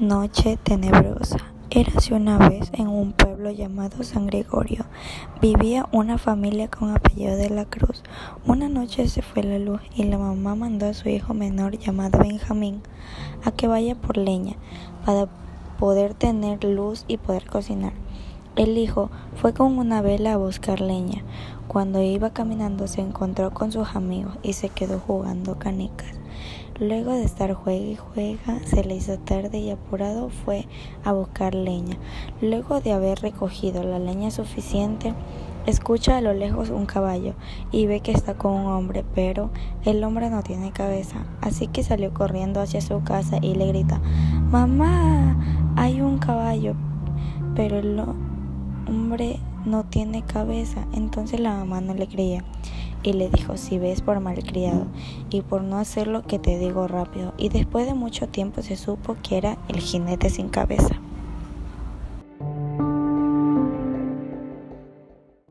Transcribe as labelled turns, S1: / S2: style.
S1: Noche tenebrosa. Érase una vez en un pueblo llamado San Gregorio. Vivía una familia con apellido de la Cruz. Una noche se fue la luz y la mamá mandó a su hijo menor llamado Benjamín a que vaya por leña para poder tener luz y poder cocinar. El hijo fue con una vela a buscar leña. Cuando iba caminando se encontró con sus amigos y se quedó jugando canicas. Luego de estar juega y juega, se le hizo tarde y apurado fue a buscar leña. Luego de haber recogido la leña suficiente, escucha a lo lejos un caballo y ve que está con un hombre, pero el hombre no tiene cabeza. Así que salió corriendo hacia su casa y le grita, Mamá, hay un caballo, pero el hombre no tiene cabeza. Entonces la mamá no le creía y le dijo, si ves por malcriado y por no hacer lo que te digo rápido. Y después de mucho tiempo se supo que era el jinete sin cabeza.